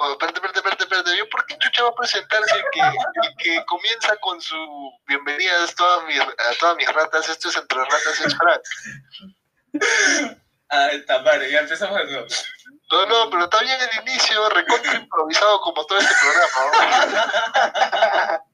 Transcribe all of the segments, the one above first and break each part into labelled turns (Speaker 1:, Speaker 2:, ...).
Speaker 1: Oh, espérate, espérate, espérate, espérate. ¿Yo por qué Chucha va a presentarse que, que comienza con su bienvenida a todas mis, a todas mis ratas? Esto es entre ratas es Frank.
Speaker 2: Ah, está madre, ya empezamos de nuevo.
Speaker 1: No, no, pero está bien el inicio, recontra improvisado como todo este programa.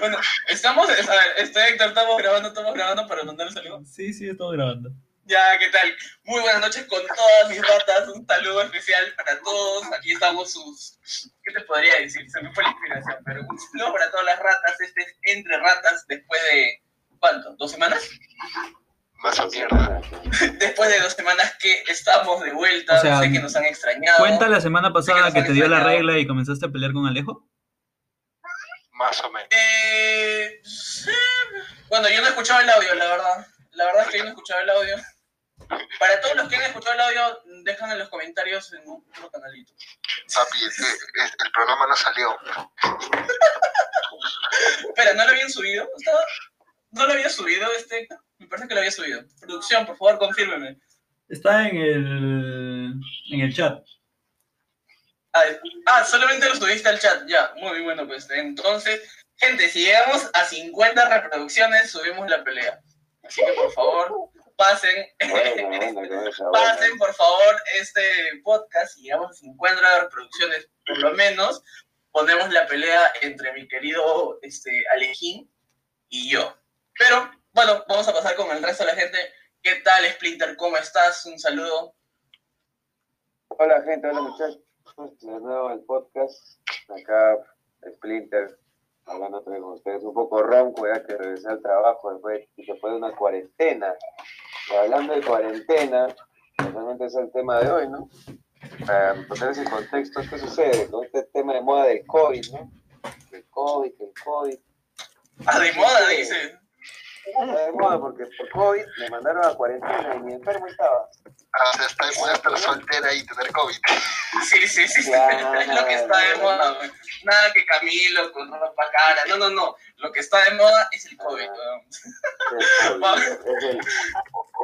Speaker 2: Bueno, estamos, a ver, este Héctor, estamos grabando, estamos grabando para mandar el saludo.
Speaker 3: Sí, sí, estamos grabando.
Speaker 2: Ya, ¿qué tal? Muy buenas noches con todas mis ratas, un saludo especial para todos. Aquí estamos sus, ¿qué te podría decir? Se me fue la inspiración, pero un saludo para todas las ratas. Este es Entre Ratas después de, ¿cuánto? ¿Dos semanas?
Speaker 1: Más a mierda.
Speaker 2: Después de dos semanas que estamos de vuelta,
Speaker 3: O sea,
Speaker 2: sé que nos han extrañado.
Speaker 3: Cuenta la semana pasada que te dio la regla y comenzaste a pelear con Alejo.
Speaker 1: Más o menos.
Speaker 2: Eh, sí. Bueno, yo no escuchaba el audio, la verdad. La verdad es que yo no escuchaba el audio. Para todos los que han escuchado el audio, dejan en los comentarios en otro canalito.
Speaker 1: Papi, es que es- el programa no salió.
Speaker 2: Espera, ¿no lo habían subido? ¿Estaba- ¿No lo había subido este? Me parece que lo había subido. Producción, por favor, confírmeme.
Speaker 3: Está en el, en el chat.
Speaker 2: Ah, ah, solamente lo subiste al chat. Ya, muy bueno, pues. Entonces, gente, si llegamos a 50 reproducciones, subimos la pelea. Así que, por favor, pasen.
Speaker 4: Bueno, bueno,
Speaker 2: Pasen, por favor, este podcast. Si llegamos a 50 reproducciones, por lo menos, ponemos la pelea entre mi querido este, Alejín y yo. Pero, bueno, vamos a pasar con el resto de la gente. ¿Qué tal, Splinter? ¿Cómo estás? Un saludo.
Speaker 4: Hola gente, hola muchachos. De nuevo el podcast. Acá Splinter, hablando con ustedes. Un poco ronco ya que regresé al trabajo después, y después de una cuarentena. Hablando de cuarentena, realmente es el tema de hoy, ¿no? Para ponerse en contexto, ¿qué sucede con este tema de moda del COVID, ¿no? El COVID, el COVID.
Speaker 2: Ah, de moda, dice.
Speaker 4: Está de moda porque por COVID me mandaron a cuarentena y mi enfermo estaba.
Speaker 1: Ah, o sea, está de moda estar soltera y tener COVID.
Speaker 2: Sí, sí, sí.
Speaker 4: Claro.
Speaker 2: Es lo que está de moda. güey. Nada que Camilo con ropa cara. No, no, no. Lo que está de moda es el COVID. weón.
Speaker 4: Es el,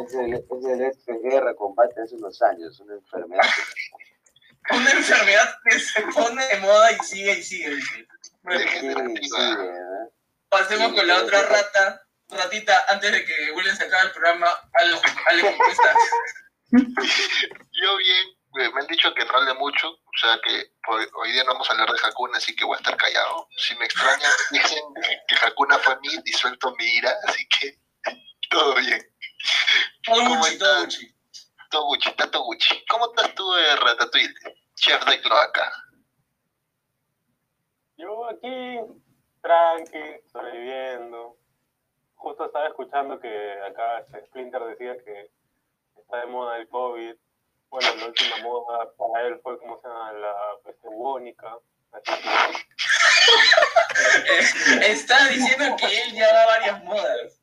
Speaker 4: es el, es el este guerra, combate hace unos años, una enfermedad.
Speaker 2: Una enfermedad que se pone de moda y sigue y sigue. dice. Bueno,
Speaker 4: Sí, sí,
Speaker 2: pasemos con la otra rata. Ratita, antes de que William se acabe el programa, Ale, Ale, ¿cómo estás?
Speaker 1: Yo bien, eh, me han dicho que no hable mucho, o sea que hoy día no vamos a hablar de Hakuna, así que voy a estar callado. Si me extrañan, dicen que, Hakuna fue mí, disuelto mi ira, así que todo bien.
Speaker 2: Todo Gucci,
Speaker 1: tanto Gucci. ¿Cómo estás tú, eh, Ratatouille? Chef de cloaca.
Speaker 5: Yo aquí, tranqui, sobreviviendo. Justo estaba escuchando que acá este Splinter decía que está de moda el COVID. Bueno, la última moda para él fue, como se llama? La peste bubónica.
Speaker 2: Está diciendo que él ya va a varias modas.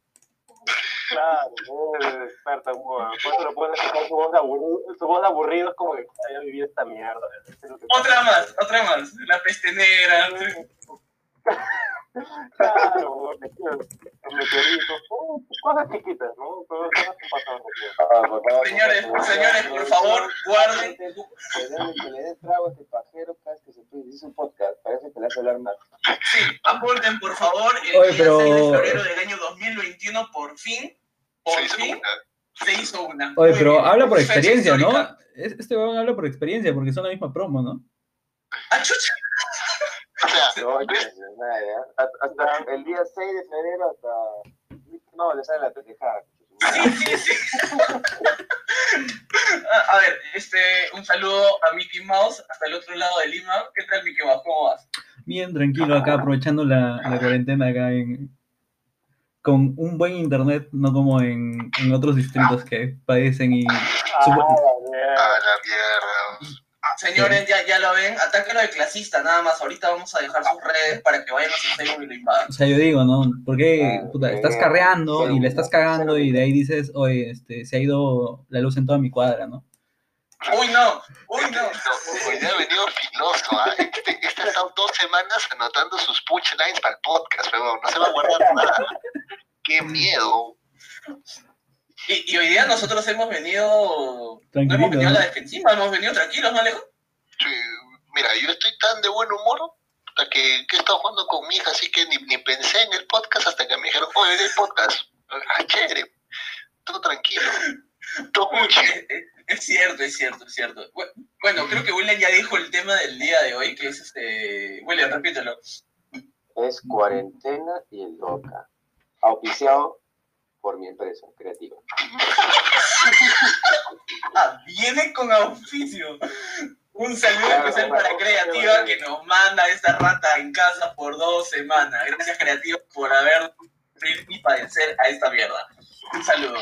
Speaker 5: claro, es experta en moda. Por eso lo puedes escuchar su voz aburrido, su voz aburrido es como que "Ay, ya viví esta mierda. Es
Speaker 2: Otra más, otra más. La peste negra.
Speaker 5: Claro, meteoritos, oh, cosas chiquitas, ¿no? Pero cosas que pasan.
Speaker 4: Ah, por favor,
Speaker 2: Señores, señores, por favor, guarden.
Speaker 4: Que le- des trago a este pajero cada vez que se. Dice un podcast, parece que le hace hablar más.
Speaker 2: Sí, apunten por favor. El
Speaker 3: Oye,
Speaker 2: día
Speaker 3: pero-
Speaker 2: 6 de febrero del año 2021, por fin, por
Speaker 1: Se hizo
Speaker 2: fin,
Speaker 1: una.
Speaker 2: se hizo una.
Speaker 3: Oye, pero
Speaker 2: bien.
Speaker 3: habla por experiencia. ¿no? Es- Este weón habla por experiencia porque son la misma promo, ¿no?
Speaker 2: Ah, chucha.
Speaker 1: O sea,
Speaker 4: No. Hasta, el día 6 de febrero hasta... No, le sale la pendejada.
Speaker 2: Sí, sí, sí. A- ver, este, un saludo a Mickey Mouse hasta el otro lado de Lima. ¿Qué tal, Mickey Mouse? ¿Cómo vas?
Speaker 3: Bien tranquilo acá, aprovechando la, la cuarentena acá en, con un buen internet, no como en, en otros distritos que padecen y...
Speaker 5: Ah,
Speaker 1: la mierda.
Speaker 2: Señores, ya, ya lo ven. Atáquenlo de clasista, nada más. Ahorita vamos a dejar sus redes para que vayan a su Facebook y lo invadan.
Speaker 3: O sea, yo digo, ¿no? Porque
Speaker 4: Ah,
Speaker 3: puta, estás carreando y le estás cagando y de ahí dices, oye, este, se ha ido la luz en toda mi cuadra, ¿no?
Speaker 2: Uy, no. Uy, no.
Speaker 1: No, hoy día ha venido filoso. Este, este ha estado dos semanas anotando sus punchlines para el podcast, pero no se va a guardar nada. ¡Qué miedo!
Speaker 2: Y, y hoy día nosotros hemos venido. No hemos venido a la defensiva, hemos venido tranquilos, ¿no, Alejo?
Speaker 1: Sí, mira, yo estoy tan de buen humor hasta que, que he estado jugando con mi hija, así que ni, ni pensé en el podcast hasta que me dijeron, oye, el podcast. Ah, chévere. Todo tranquilo. Todo muy chévere.
Speaker 2: Es, cierto, es cierto, es cierto. Bu- Bueno, creo que William ya dijo el tema del día de hoy, que es este. William, repítelo.
Speaker 4: Es cuarentena y el DOCA. Auspiciado por mi empresa creativa.
Speaker 2: Ah, viene con auspicio. Un saludo
Speaker 4: Claro,
Speaker 2: especial
Speaker 4: claro,
Speaker 2: para Creativa
Speaker 4: claro.
Speaker 2: que nos manda esta rata en casa por dos semanas. Gracias, Creativa, por haber y padecer a esta mierda. Un saludo.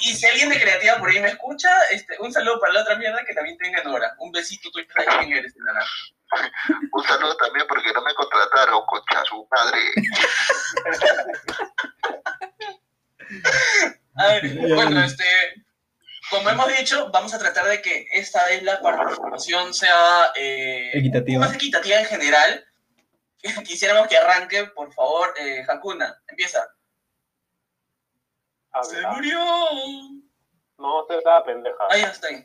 Speaker 2: Y, y si alguien de Creativa por ahí me escucha, este, un saludo para la otra mierda que también tengan hora. Un besito, tú sabes quién eres, nana.
Speaker 1: Un saludo también porque no me contrataron, concha su madre.
Speaker 2: A ver, bueno, este, como hemos dicho, vamos a tratar de que esta vez la participación sea eh,
Speaker 3: Equitativa.
Speaker 2: más equitativa en general. Quisiéramos que arranque, por favor, eh, Hakuna, empieza. Se
Speaker 5: ah,
Speaker 2: murió.
Speaker 5: No, usted estaba pendeja.
Speaker 2: Ahí está. ahí.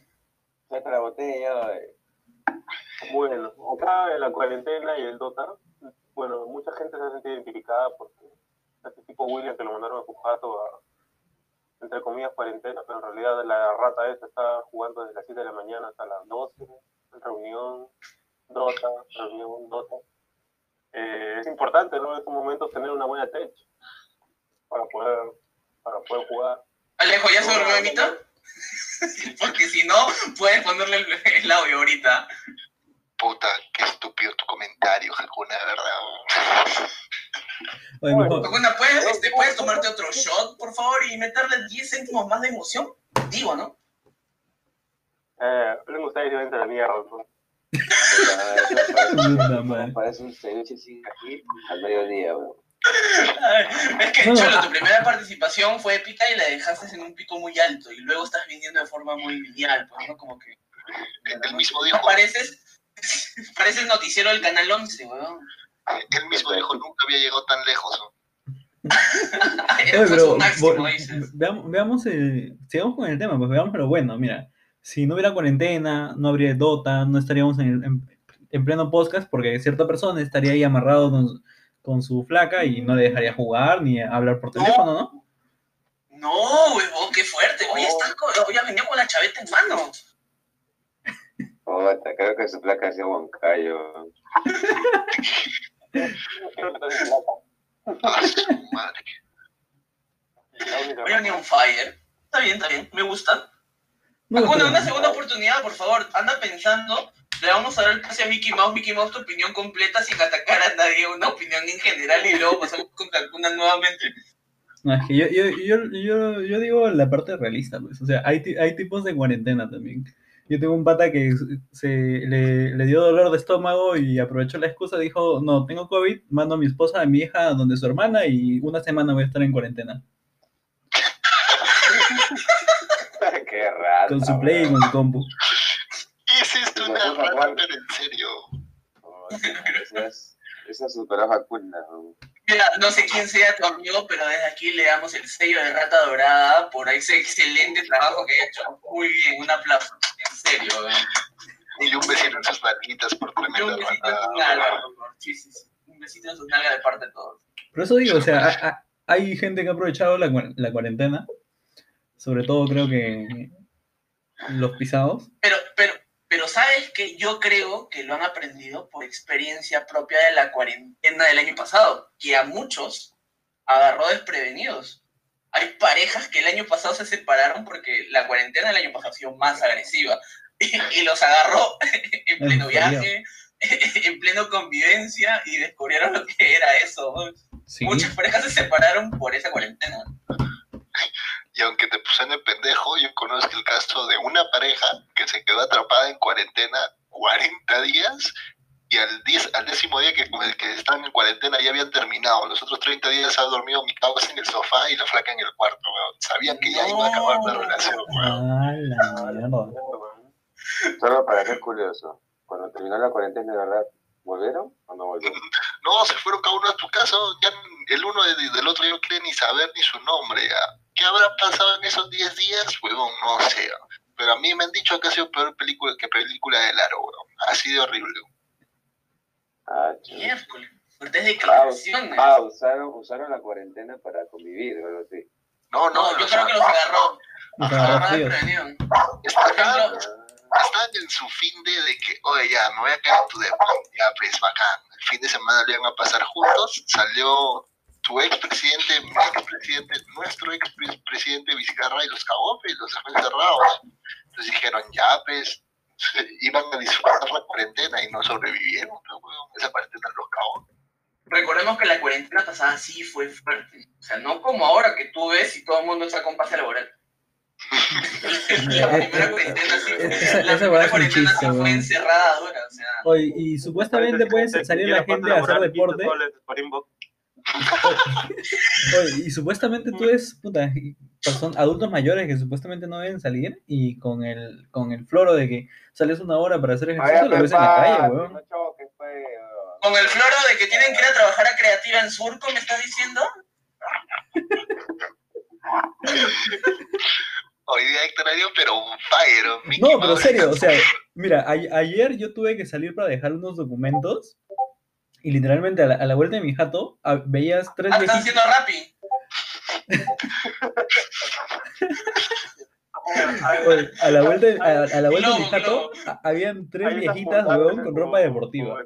Speaker 4: Saca la botella. eh.
Speaker 5: Bueno, acá en la cuarentena y el Dota, bueno, mucha gente se ha sentido identificada porque este tipo William que lo mandaron a Pujato a, entre comillas, cuarentena, pero en realidad la rata esa está jugando desde las 7 de la mañana hasta las 12, en reunión, Dota, reunión, Dota. Eh, es importante, ¿no? En estos momentos tener una buena tech para poder, para poder jugar.
Speaker 2: Alejo, ¿ya se durmió Emita? Porque si no, puedes ponerle el, el audio ahorita.
Speaker 1: Puta, qué estúpido tu comentario, Hakuna, de verdad.
Speaker 3: Oye, mejor-
Speaker 2: Hakuna, ¿puedes, este, ¿puedes tomarte otro shot, por favor, y meterle 10 céntimos más de emoción? Digo, ¿no?
Speaker 5: Eh, ustedes y váyanse a la mierda. ¿no?
Speaker 4: Parece un ceviche sin ají al mediodía, weón.
Speaker 2: Ay, Es que,
Speaker 3: No.
Speaker 2: Cholo, tu primera participación fue épica y la dejaste en un pico muy alto y luego estás viniendo de forma muy lineal, pues, ¿no? Como que...
Speaker 1: Él mismo
Speaker 2: No
Speaker 1: dijo,
Speaker 2: pareces, pareces noticiero del Canal 11, weón.
Speaker 1: Él mismo dijo, nunca había llegado tan lejos. ¿no?
Speaker 3: Oye, pero
Speaker 2: máximo,
Speaker 3: veamos, veamos eh, sigamos con el tema, pues veamos lo bueno. Mira, si no hubiera cuarentena, no habría Dota, no estaríamos en, el- en, en pleno podcast porque cierta persona estaría ahí amarrado con, con su flaca y no le dejaría jugar ni hablar por
Speaker 2: No.
Speaker 3: teléfono, ¿no?
Speaker 2: No, weón, qué fuerte. Hoy estás con, hoy has venido con la chaveta en mano.
Speaker 4: Puta, creo que su placa ha sido Huancayo.
Speaker 1: Madre.
Speaker 2: venir on fire. Está bien, está bien, me gusta.
Speaker 3: No,
Speaker 2: Hakuna,
Speaker 3: pero-
Speaker 2: una segunda oportunidad, por favor. Anda pensando. Le vamos a dar el pase a Mickey Mouse, Mickey Mouse, tu opinión completa sin atacar a nadie, una opinión en general y luego pasamos con Hakuna nuevamente.
Speaker 3: No, es que yo, yo, yo, yo, digo la parte realista, pues. O sea, hay, hay tipos de cuarentena también. Yo tengo un pata que se, le, le dio dolor de estómago y aprovechó la excusa, dijo, no, tengo COVID, mando a mi esposa, a mi hija, donde su hermana y una semana voy a estar en cuarentena.
Speaker 4: Qué raro.
Speaker 3: Con su play y con su compu.
Speaker 1: Es una rata, pero en serio.
Speaker 4: Esa es, esa es superó a Hakuna. weón.
Speaker 2: Mira, no sé quién sea tu amigo, pero desde aquí le damos el sello de rata dorada por ese excelente trabajo que ha hecho. Muy bien, un aplauso. En serio, weón.
Speaker 1: Y un besito en sus manitas por tremenda
Speaker 2: un besito en
Speaker 1: rata.
Speaker 2: sus nalgas, por favor. Sí, sí, sí. Un besito en sus nalgas de parte de todos.
Speaker 3: Por eso digo, o sea, ha- ha- hay gente que ha aprovechado la, la cuarentena, sobre todo creo que los pisados.
Speaker 2: Pero, pero, pero sabes que yo creo que lo han aprendido por experiencia propia de la cuarentena del año pasado, que a muchos agarró desprevenidos. Hay parejas que el año pasado se separaron porque la cuarentena del año pasado ha sido más agresiva y, y los agarró en pleno
Speaker 3: En
Speaker 2: viaje, en pleno convivencia y descubrieron lo que era eso. Muchas parejas se separaron por esa cuarentena.
Speaker 1: Y aunque te puse en el pendejo, yo conozco el caso de una pareja que se quedó atrapada en cuarentena 40 días y al, 10, al décimo día que, el que estaban en cuarentena ya habían terminado. Los otros 30 días ha dormido mi causa en el sofá y la flaca en el cuarto, weón. Sabían que ya iba a acabar la relación, weón.
Speaker 3: Ah, la mierda.
Speaker 4: Solo para ser curioso, cuando terminó la cuarentena, de verdad, ¿volvieron o no volvieron?
Speaker 1: No, se fueron cada uno a tu casa. Ya el uno de- del otro no quiere ni saber ni su nombre. Ya. ¿Qué habrá pasado en esos 10 días? Huevón, no sé. Pero a mí me han dicho que ha sido peor película que película de Laro, weón. Ha sido horrible.
Speaker 4: Ah.
Speaker 2: Miércoles. Fuertes
Speaker 4: Ah,
Speaker 2: declaraciones.
Speaker 4: ah, usaron, usaron la cuarentena para convivir o algo así.
Speaker 1: No, no,
Speaker 2: No, yo
Speaker 1: los
Speaker 2: creo que los agarró. Los.
Speaker 1: Estaban, en su fin de, de que, oye, ya, me voy a quedar en tu depa. Ya, pues, bacán. El fin de semana lo iban a pasar juntos. Salió tu expresidente, mi expresidente, nuestro expresidente Vizcarra y los cagó, pues, los dejó encerrados. Entonces dijeron, ya, pues, iban a disfrutar la cuarentena y no sobrevivieron. Esa cuarentena los cagó.
Speaker 2: Recordemos que la cuarentena pasada sí fue fuerte. O sea, no como ahora que tú ves y todo el mundo está con pase laboral. la primera cuarentena sí
Speaker 3: Esa-
Speaker 2: la
Speaker 3: esa
Speaker 2: primera cuarentena sí fue encerrada dura. O sea,
Speaker 3: Oye, y supuestamente puede salir la gente a hacer deporte. Oye, y supuestamente tú ves, puta, son adultos mayores que supuestamente no deben salir y con el, con el floro de que sales una hora para hacer ejercicio, lo ves en la calle, weón.
Speaker 4: No choques, pues, weón.
Speaker 2: con el floro de que tienen que ir a trabajar a creativa en Surco, ¿me estás diciendo?
Speaker 1: Hoy día Héctor dio, pero un fire. Mickey
Speaker 3: No, pero serio, o sea, mira, a- ayer yo tuve que salir para dejar unos documentos y literalmente a la, a la vuelta de mi jato a- veías tres
Speaker 2: Ah, están
Speaker 3: viejitas.
Speaker 2: haciendo rapi.
Speaker 3: Oye, a la vuelta, de- a, a la vuelta de mi jato habían tres viejitas, weón, con ropa deportiva.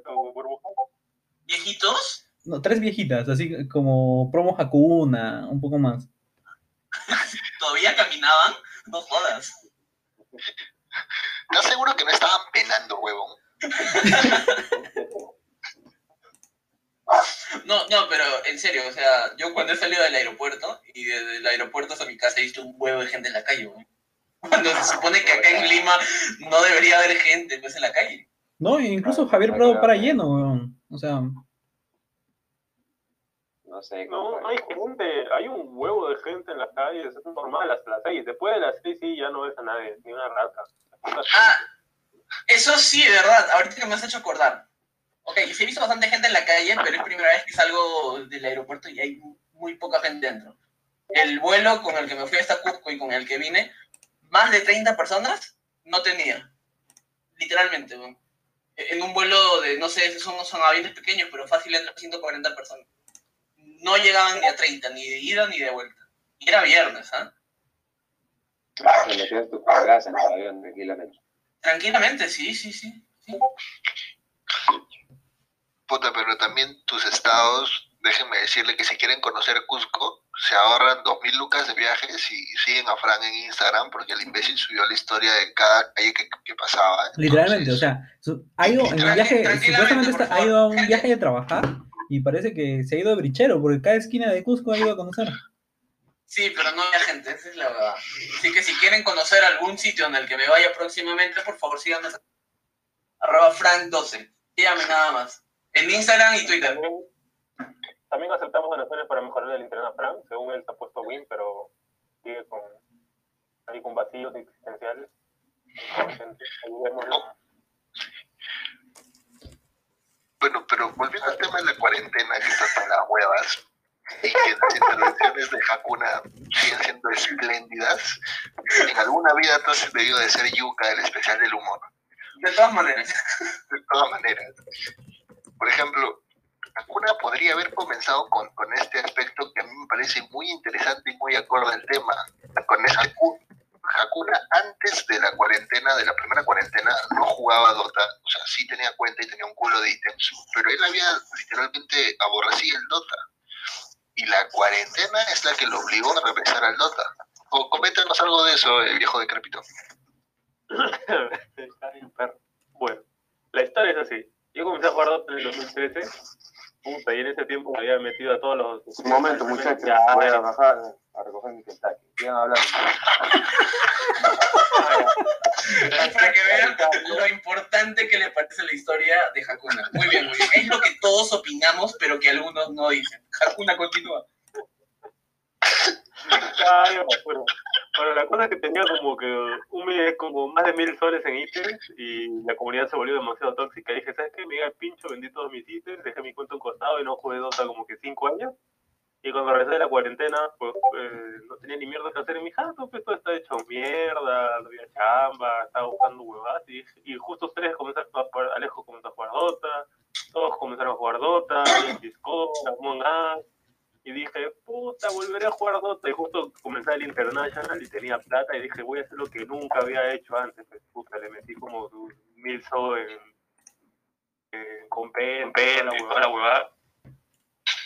Speaker 2: ¿Viejitos?
Speaker 3: No, tres viejitas, así como promo Hakuna, un poco más.
Speaker 2: ¿Todavía caminaban? No jodas.
Speaker 1: ¿Estás seguro que no estaban penando, huevón?
Speaker 2: No, pero en serio, o sea, yo cuando he salido del aeropuerto y desde el aeropuerto hasta mi casa he visto un huevo de gente en la calle, weón. Cuando se supone que acá en Lima no debería haber gente pues en la calle.
Speaker 3: No, e incluso Javier Prado para lleno, weón. O sea,
Speaker 4: No sé,
Speaker 5: No, hay gente, hay un huevo de gente en las calles, es normal hasta las seis. Después de las seis sí ya no ves a nadie, ni una rata.
Speaker 2: Ah, eso sí, de verdad, ahorita que me has hecho acordar. Ok, sí he visto bastante gente en la calle, pero es primera vez que salgo del aeropuerto y hay muy poca gente dentro. El vuelo con el que me fui hasta Cusco y con el que vine, más de 30 personas no tenía. Literalmente, weón. En un vuelo de, no sé, son, son aviones pequeños, pero fácil entre 140 personas. No llegaban ni a 30, ni de ida ni de vuelta. Y era viernes, ¿ah?
Speaker 4: Se metían tus cargas en el avión tranquilamente.
Speaker 2: Tranquilamente, sí, sí, sí. sí.
Speaker 1: Puta, pero también tus estados, déjenme decirle que si quieren conocer Cusco, se ahorran dos mil lucas de viajes y siguen a Fran en Instagram porque el imbécil subió la historia de cada calle que, que pasaba.
Speaker 3: literalmente, o
Speaker 1: Entonces,
Speaker 3: sea, su- ha ido en un viaje, supuestamente está- ha ido a un viaje de trabajar y parece que se ha ido de brichero, porque cada esquina de Cusco ha ido a conocer.
Speaker 2: Sí, pero no había gente, esa es la verdad. Así que si quieren conocer algún sitio en el que me vaya próximamente, por favor síganme. Arroba Frank12. Síganme nada más. En Instagram y Twitter.
Speaker 5: También, también aceptamos donaciones para mejorar el internet a Frank, según él se ha puesto Win, pero sigue con, ahí con vacíos existenciales.
Speaker 1: Bueno, pero volviendo al tema de la cuarentena que está con las huevas y que las intervenciones de Hakuna siguen siendo espléndidas, en alguna vida tú has debido de ser Yuka, el especial del humor.
Speaker 2: De todas maneras.
Speaker 1: de todas maneras. Por ejemplo, Hakuna podría haber comenzado con, este aspecto que a mí me parece muy interesante y muy acorde al tema. Con Haku- Hakuna, antes de la cuarentena, de la primera cuarentena, no jugaba Dota. O sea, sí tenía cuenta y tenía un culo de ítems, pero él había literalmente aborrecido el Dota. Y la cuarentena es la que lo obligó a regresar al Dota. O coméntanos algo de eso, eh, viejo decrépito.
Speaker 5: Bueno, la historia es así. Yo comencé a jugar Dota en el 2013. Puta, y en ese tiempo me había metido a todos los...
Speaker 4: Un momento, muchachos.
Speaker 5: Ya,
Speaker 4: Voy a bajar a recoger mi Kentucky. Sigan hablando.
Speaker 2: Para que vean lo importante que le parece la historia de Hakuna. Muy bien, muy bien. Es lo que todos opinamos, pero que algunos no dicen. Hakuna continúa.
Speaker 5: Ya, ya me acuerdo. Bueno, la cosa es que tenía como que un mes, como más de mil soles en ítems y la comunidad se volvió demasiado tóxica. Dije, ¿sabes qué? Me iba el pincho, vendí todos mis ítems, dejé mi cuenta a un costado y no jugué Dota como que cinco años. Y cuando regresé de la cuarentena, pues eh, no tenía ni mierda que hacer en mi jato, pues todo está hecho mierda, no había chamba, estaba buscando huevadas. Y, justo ustedes comenzaron a jugar, Alejo comenzó a jugar Dota, todos comenzaron a jugar Dota, Discord, Among Us. Y dije, puta, volveré a jugar Dota. Y justo comencé el International y tenía plata y dije, voy a hacer lo que nunca había hecho antes. Pues, puta, le metí como mil so en, en compendio y toda la huevada.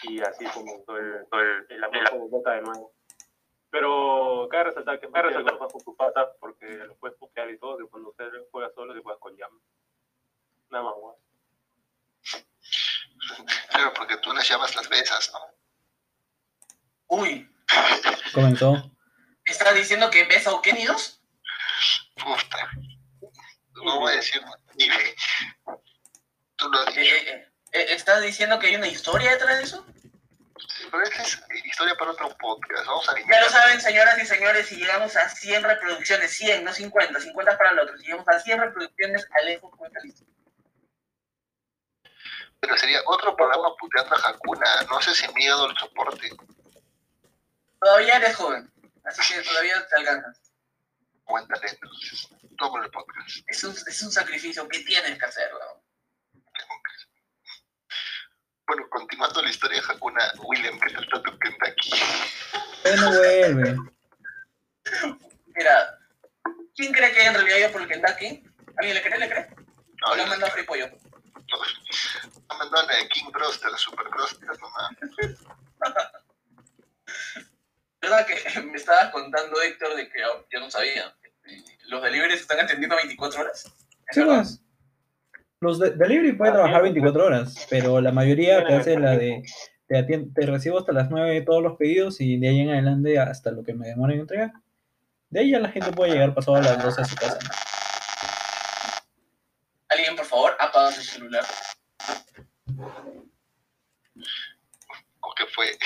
Speaker 5: Y así comenzó el, todo el, el amor por Dota de nuevo. Pero cabe resaltar que cabe resaltar que con tus patas porque lo puedes putear y todo, que cuando usted juega solo, que juegas con llama. Nada más, weón.
Speaker 1: Claro, porque tú les llamas las besas, ¿no?
Speaker 2: Uy,
Speaker 3: Comenzó.
Speaker 2: ¿estás diciendo que ves a Kenny 2?
Speaker 1: Puta. No voy a decir ni ve. Tú lo has
Speaker 2: Eh,
Speaker 1: dicho.
Speaker 2: eh, eh, ¿Estás diciendo que hay una historia detrás de eso?
Speaker 1: Pero esta es historia para otro podcast. Vamos a
Speaker 2: Ya lo saben, señoras y señores, si llegamos a 100 reproducciones, 100, no 50, 50 para el otro, si llegamos a 100 reproducciones, Alejo cuenta la historia.
Speaker 1: Pero sería otro programa puteando a Hakuna. No sé si me ha dado el soporte.
Speaker 2: Todavía eres joven, así que todavía te alcanzas.
Speaker 1: Buen talento. Entonces, toma el podcast.
Speaker 2: Es un, es un sacrificio que tienes que hacer, weón.
Speaker 1: Bueno, continuando la historia de Hakuna, William, ¿qué tal está tu Kentucky?
Speaker 3: Pero no vuelve.
Speaker 2: Mira, ¿quién cree que en realidad iba por el Kentucky? ¿Alguien le cree? ¿Le cree?
Speaker 1: No,
Speaker 2: ¿O le
Speaker 1: yo
Speaker 2: han mandado free pollo?
Speaker 1: no mandó a la de King Broster, Super Broster, nomás.
Speaker 2: ¿Verdad que me estabas contando, Héctor, de que yo, no sabía? ¿Los deliveries están atendiendo 24 horas? ¿Es
Speaker 3: Sí,
Speaker 2: verdad?
Speaker 3: pues. Los de delivery pueden trabajar 24 horas, pero la mayoría te hace la de te, te recibo hasta las 9 todos los pedidos y de ahí en adelante hasta lo que me demore en entregar. De ahí ya la gente puede llegar pasado a las 12 a su casa.
Speaker 2: Alguien, por favor, apaga su celular.
Speaker 1: ¿O qué fue?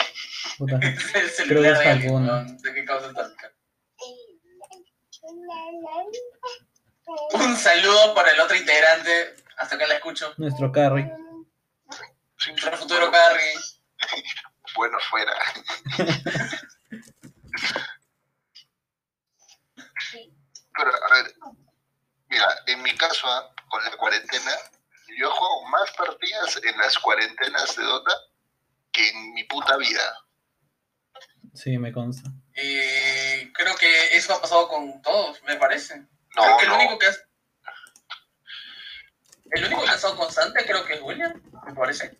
Speaker 2: Un saludo para el otro integrante. Hasta acá la escucho.
Speaker 3: Nuestro carry.
Speaker 1: Sí,
Speaker 2: Nuestro futuro Carrie.
Speaker 1: Bueno, fuera. Pero, a ver, mira, en mi caso, ah, con la cuarentena, yo juego más partidas en las cuarentenas de Dota que en mi puta vida.
Speaker 3: Sí, me consta.
Speaker 2: Creo que eso ha pasado con todos, me parece.
Speaker 1: No,
Speaker 2: creo que el
Speaker 1: no.
Speaker 2: único que es. El único que ha estado constante creo que es William, me parece.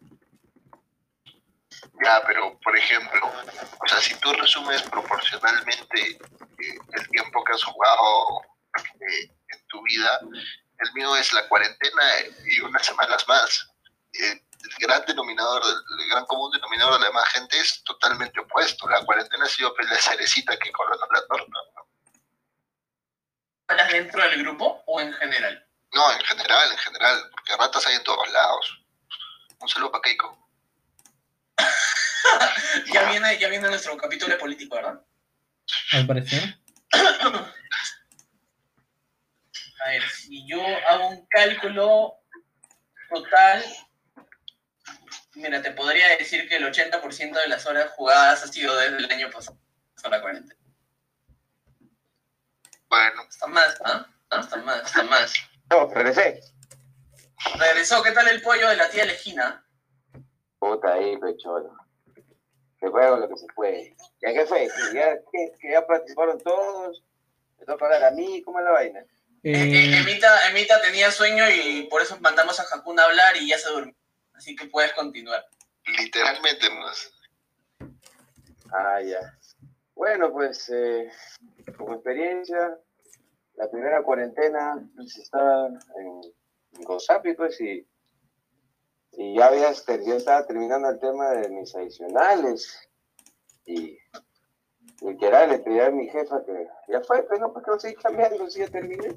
Speaker 1: Ya, pero por ejemplo, o sea, si tú resumes proporcionalmente eh, el tiempo que has jugado eh, en tu vida, el mío es la cuarentena y unas semanas más. Eh, gran denominador, el gran común denominador de la demás gente es totalmente opuesto. La cuarentena ha sido pues, la cerecita que coronó la torta. ¿no?
Speaker 2: ¿Hablas dentro del grupo o en general?
Speaker 1: No, en general, en general, porque ratas hay en todos lados. Un saludo para Keiko.
Speaker 2: Ya viene, ya viene nuestro capítulo de político, ¿verdad?
Speaker 3: Al parecer.
Speaker 2: A ver, si yo hago un cálculo total, mira, te podría decir que el 80% de las horas jugadas ha sido desde el año pasado, hasta la cuarentena.
Speaker 1: Bueno,
Speaker 2: Está más, ¿ah? ¿Ah? Está más, está más.
Speaker 4: No, regresé.
Speaker 2: Regresó, ¿qué tal el pollo de la tía Legina?
Speaker 4: Puta ahí, pecholo. Se juega con lo que se puede. ¿Ya qué fue? ¿Ya, qué? ¿Que ya participaron todos? ¿Me toca hablar a mí? ¿Cómo es la vaina?
Speaker 2: Eh, eh,
Speaker 3: Eh,
Speaker 2: Emita, Emita tenía sueño y por eso mandamos a Hakuna a hablar y ya se durmió. Así que puedes continuar.
Speaker 1: literalmente, pues,
Speaker 4: Ah, ya. Bueno, pues, eh, como experiencia, la primera cuarentena pues, estaba en, en Gozapi, pues, y, y ya, había, ya estaba terminando el tema de mis adicionales. Y literal, le pedí a mi jefa que ya fue, pero no, porque no seguir cambiando, si ya terminé.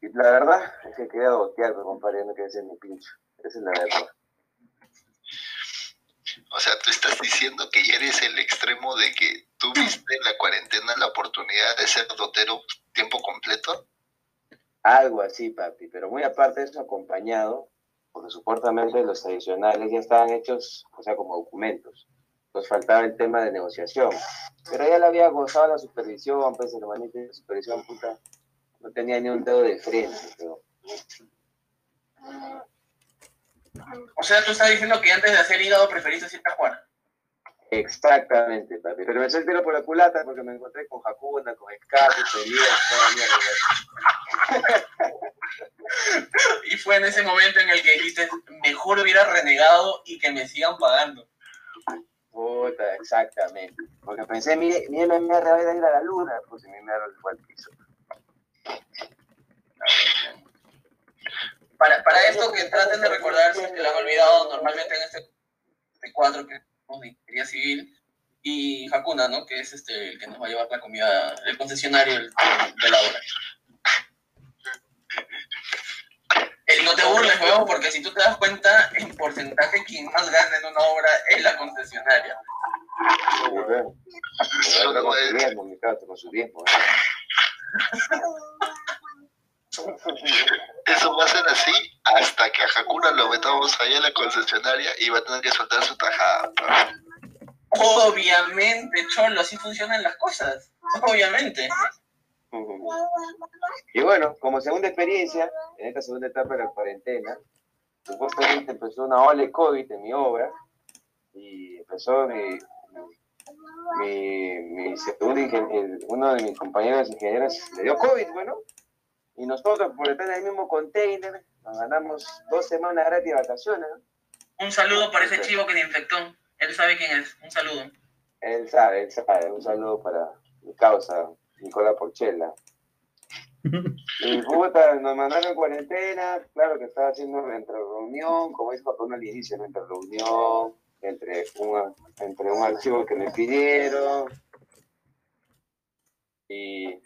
Speaker 4: Y la verdad es que quería botear, pero compadre, no quería hacer mi pincho. Esa es la verdad.
Speaker 1: O sea, tú estás diciendo que ya eres el extremo de que tú viste en la cuarentena la oportunidad de ser dotero tiempo completo.
Speaker 4: Algo así, papi, pero muy aparte de eso, acompañado, porque supuestamente los adicionales ya estaban hechos, o sea, como documentos. nos faltaba el tema de negociación. Pero ya le había gozado la supervisión, pues el hermanito de supervisión, puta, no tenía ni un dedo de frente. Pero...
Speaker 2: O sea, tú estás diciendo que antes de hacer hígado preferiste irte a jugar.
Speaker 4: Exactamente, papi. Pero me eché el por la culata porque me encontré con Hakuna, con Escape.
Speaker 2: Y fue en ese momento en el que dijiste, mejor hubiera renegado y que me sigan pagando.
Speaker 4: Puta, exactamente. Porque pensé, mi, mi MMR va a ir a la luna, pues mi MMR fue al piso.
Speaker 2: Para, para esto que traten de recordar si es que lo han olvidado normalmente en este, este cuadro que es de ingeniería civil y Hakuna, ¿no? Que es este el que nos va a llevar la comida, el concesionario de la obra. Eh, no te burles, huevón, porque si tú te das cuenta, en porcentaje quien más gana en una obra es la concesionaria.
Speaker 4: Con su caso, con su diezmo.
Speaker 1: Va a ser así hasta que a Hakuna lo metamos ahí en la concesionaria y va a tener que soltar su tajada.
Speaker 2: Obviamente, Cholo, así funcionan las cosas. Obviamente.
Speaker 4: Y bueno, como segunda experiencia, en esta segunda etapa de la cuarentena, supuestamente empezó una ola de COVID en mi obra y empezó mi, mi, mi segundo uno de mis compañeros ingenieros le dio COVID, bueno, y nosotros por estar en el mismo container nos ganamos dos semanas gratis de vacaciones, ¿no?
Speaker 2: Un saludo para ese chivo que te infectó. Él sabe quién es. Un saludo.
Speaker 4: Él sabe, él sabe, un saludo para mi causa, Nicola Porchela. Y puta, nos mandaron en cuarentena, claro que estaba haciendo entre reunión, como dijo Patrón al inicio, entre reunión, entre un, entre un archivo que me pidieron y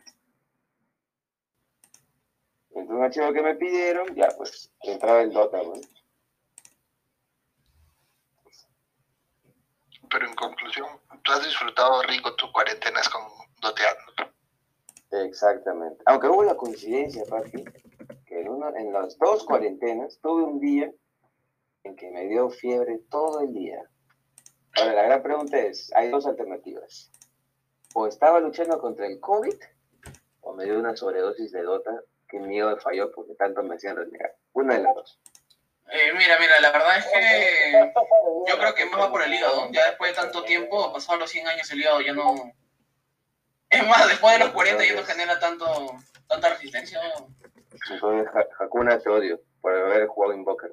Speaker 4: entre un archivo que me pidieron, ya pues entraba el Dota, ¿no?
Speaker 1: Pero en conclusión, tú has disfrutado rico tus cuarentenas con doteando.
Speaker 4: Exactamente. Aunque hubo la coincidencia, papi, que en, una, en las dos cuarentenas tuve un día en que me dio fiebre todo el día. Ahora, la gran pregunta es, hay dos alternativas. O estaba luchando contra el COVID, o me dio una sobredosis de Dota que miedo falló porque tanto me hacían renegar. Una de las dos.
Speaker 2: Eh, mira, mira, la verdad es que yo creo que más va por el hígado. Ya después de tanto tiempo, pasados los 100 años, el hígado ya no. Es más, después de los 40 ya no genera tanto, tanta resistencia.
Speaker 4: Entonces, Hakuna, te odio por haber jugado Invoker.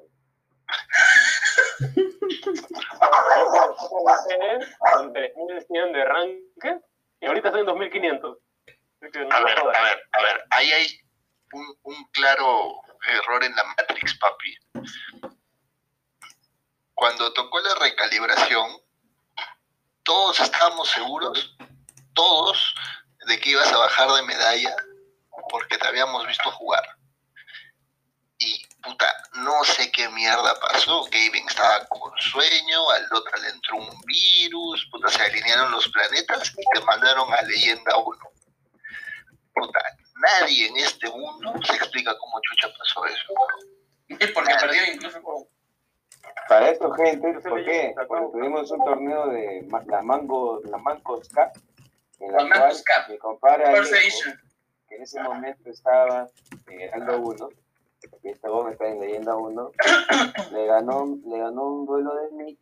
Speaker 5: Con 3100 de rank y ahorita estoy en 2500. Así que no
Speaker 1: A ver, a ver, a ver, ahí hay un, un claro error en la Matrix, papi. Cuando tocó la recalibración, todos estábamos seguros, todos, de que ibas a bajar de medalla porque te habíamos visto jugar. Y, puta, no sé qué mierda pasó. Gaben estaba con sueño, al otro le entró un virus, puta, se alinearon los planetas y te mandaron a Leyenda 1 puta, nadie en este mundo se explica cómo chucha pasó eso.
Speaker 2: Es porque perdió incluso.
Speaker 4: Para esto, gente, ¿por qué? Porque tuvimos un torneo de ma- la Mango, la Mancos Cup, en la cual
Speaker 2: Cup.
Speaker 4: mi compadre Alejo, que en ese momento estaba en Heraldo 1, porque este hombre está en Leyenda 1, le ganó, le ganó un duelo de Meet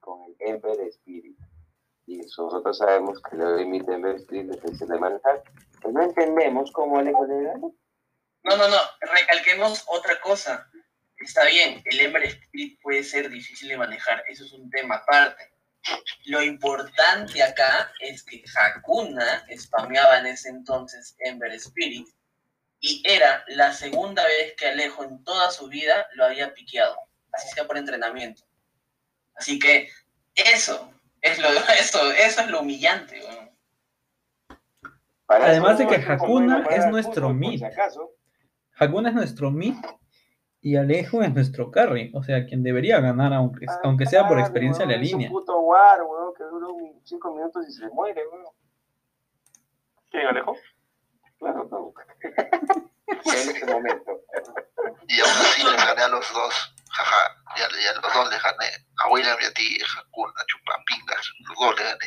Speaker 4: con el Ember Spirit. Y nosotros sabemos que el de Meet Ember Spirit es difícil de manejar. Pues no entendemos cómo Alejo le ganó.
Speaker 2: No, no, no. Recalquemos otra cosa. Está bien, el Ember Spirit puede ser difícil de manejar. Eso es un tema aparte. Lo importante acá es que Hakuna spameaba en ese entonces Ember Spirit y era la segunda vez que Alejo en toda su vida lo había piqueado, así sea por entrenamiento. Así que eso es lo, eso, eso es lo humillante.
Speaker 3: Además de que Hakuna es nuestro mid. Hakuna es nuestro mid y Alejo es nuestro carry. O sea, quien debería ganar, aunque, aunque sea por
Speaker 4: Ah,
Speaker 3: experiencia en la
Speaker 4: weón, es un
Speaker 3: línea.
Speaker 4: puto war, weón, que dura un- cinco minutos y se muere, weón.
Speaker 5: ¿Quién, Alejo?
Speaker 4: Claro, no. en este momento.
Speaker 1: Y aún así les gané a los dos. Jaja, y a, y a los dos les gané. A William y a ti, Hakuna, chupapinga. ganas. Luego le gané.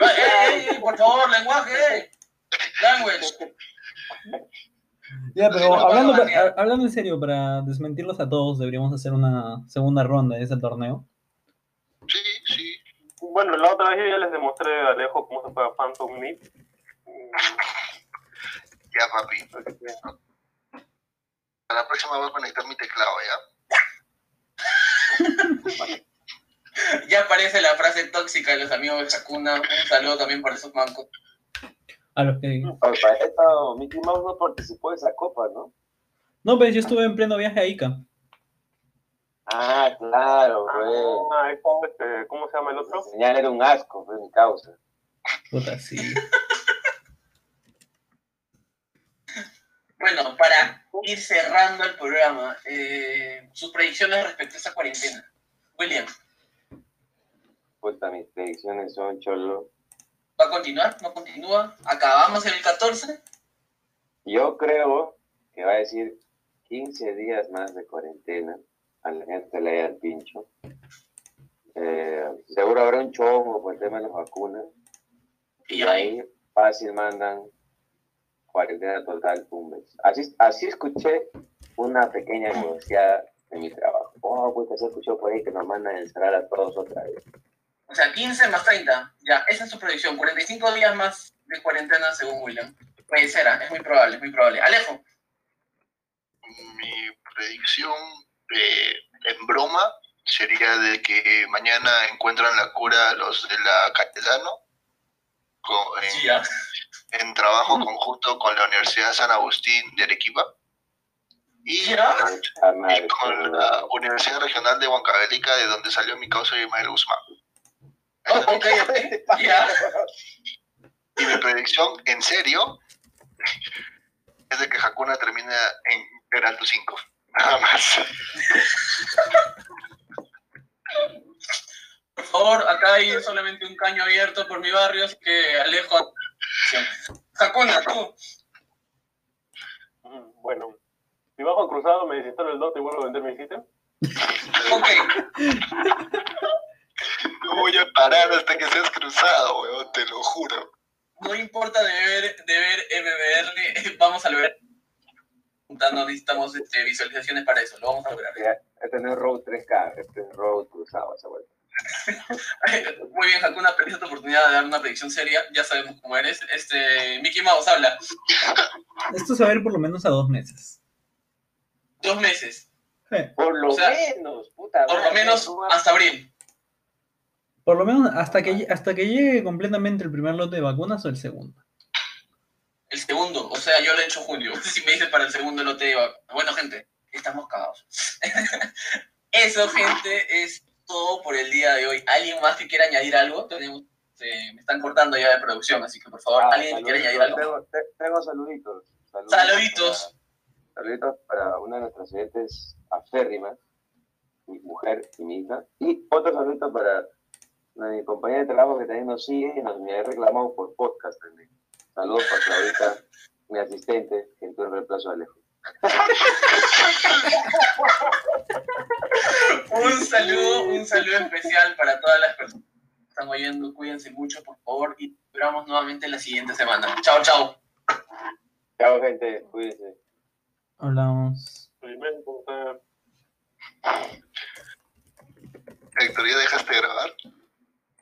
Speaker 2: ¡Ey, ey! Por favor, lenguaje. Language.
Speaker 3: Ya, pero hablando, hablando en serio, para desmentirlos a todos, deberíamos hacer una segunda ronda de ese torneo.
Speaker 1: Sí, sí.
Speaker 5: Bueno, la otra vez yo ya les demostré a Alejo cómo se juega Phantom Meat.
Speaker 1: Ya, papi. A la próxima voy a conectar mi teclado, ¿ya?
Speaker 2: Ya aparece la frase tóxica de los amigos de Hakuna. Un saludo también para esos mancos.
Speaker 3: A los que...
Speaker 4: Para esto, Mickey Mouse no participó de esa copa, ¿no?
Speaker 3: No, pues yo estuve en pleno viaje a Ica.
Speaker 4: Ah, claro, güey.
Speaker 5: Ah, está, este, ¿Cómo se llama el otro?
Speaker 4: La señal era un asco, fue mi causa.
Speaker 3: Puta, sí.
Speaker 2: Bueno, para ir cerrando el programa, eh, sus predicciones respecto a esa cuarentena. William,
Speaker 4: Puta, mis predicciones son cholo.
Speaker 2: ¿va a continuar? ¿No continúa? ¿Acabamos en el 14?
Speaker 4: Yo creo que va a decir 15 días más de cuarentena. A la gente le da el pincho. Eh, seguro habrá un chongo por el tema de las vacunas.
Speaker 2: Y ahí,
Speaker 4: fácil mandan cuarentena total un mes. Así, así escuché una pequeña negociada en mi trabajo. Oh, puta, se escuchó por ahí que nos mandan a encerrar a todos otra vez.
Speaker 2: o sea, 15 más 30. Ya, esa es su predicción. 45 días más de cuarentena según William. Puede ser, ¿ah? es muy probable, es muy probable. Alejo,
Speaker 1: Mi predicción eh, en broma sería de que mañana encuentran la cura los de la Cayetano en,
Speaker 2: ya.
Speaker 1: en trabajo conjunto con la Universidad San Agustín de Arequipa y,
Speaker 2: Ya.
Speaker 1: Y con la Universidad Regional de Huancavelica, de donde salió mi causa Ismael Guzmán.
Speaker 2: Oh, ok, ok. Ya.
Speaker 1: Y mi predicción, en serio, es de que Hakuna termina en Peralto 5. Nada más.
Speaker 2: Por favor, acá hay solamente un caño abierto por mi barrio, así que Alejo. Hakuna, tú.
Speaker 5: Bueno, si bajo cruzado me desinstalo el dote y vuelvo a vender mi sitio.
Speaker 2: Ok.
Speaker 1: No voy a parar hasta que seas cruzado, weón, te lo juro.
Speaker 2: No importa de ver, de ver MBR, vamos a lograr. No necesitamos este, visualizaciones para eso, lo vamos a lograr.
Speaker 4: Ya, Este no es Road 3K, este es Road cruzado esa vuelta.
Speaker 2: Muy bien, Hakuna, perdiste tu oportunidad de dar una predicción seria, ya sabemos cómo eres. Este, Mickey Mouse habla.
Speaker 3: Esto se va a ir por lo menos a dos meses.
Speaker 2: Dos meses,
Speaker 4: Por lo
Speaker 2: O sea,
Speaker 4: menos, puta
Speaker 2: por lo menos hasta abril.
Speaker 3: Por lo menos hasta que, hasta que llegue completamente el primer lote de vacunas o el segundo.
Speaker 2: El segundo, o sea, yo lo he hecho junio. Si me dicen para el segundo lote de vacunas. Bueno, gente, estamos cagados. Eso, gente, es todo por el día de hoy. ¿Alguien más que quiera añadir algo? Tenemos, eh, me están cortando ya de producción, así que por favor,
Speaker 4: Ah,
Speaker 2: ¿alguien que quiera añadir
Speaker 4: saluditos,
Speaker 2: algo?
Speaker 4: Tengo, te- tengo saluditos.
Speaker 2: Saluditos.
Speaker 4: Para, saluditos para una de nuestras oyentes aférrimas, mi mujer y mi hija. Y otro saludito para mi compañera de trabajo que también nos sigue y nos me ha reclamado por podcast también. Saludos para Claudita, mi asistente, que entró en reemplazo de Alejo.
Speaker 2: Un saludo, un saludo especial para todas las personas que están oyendo. Cuídense mucho, por favor, y esperamos nuevamente la siguiente semana. Chao, chao.
Speaker 4: Chao, gente. Cuídense.
Speaker 3: Hablamos.
Speaker 5: Primero,
Speaker 1: Héctor, ¿ya dejaste de grabar?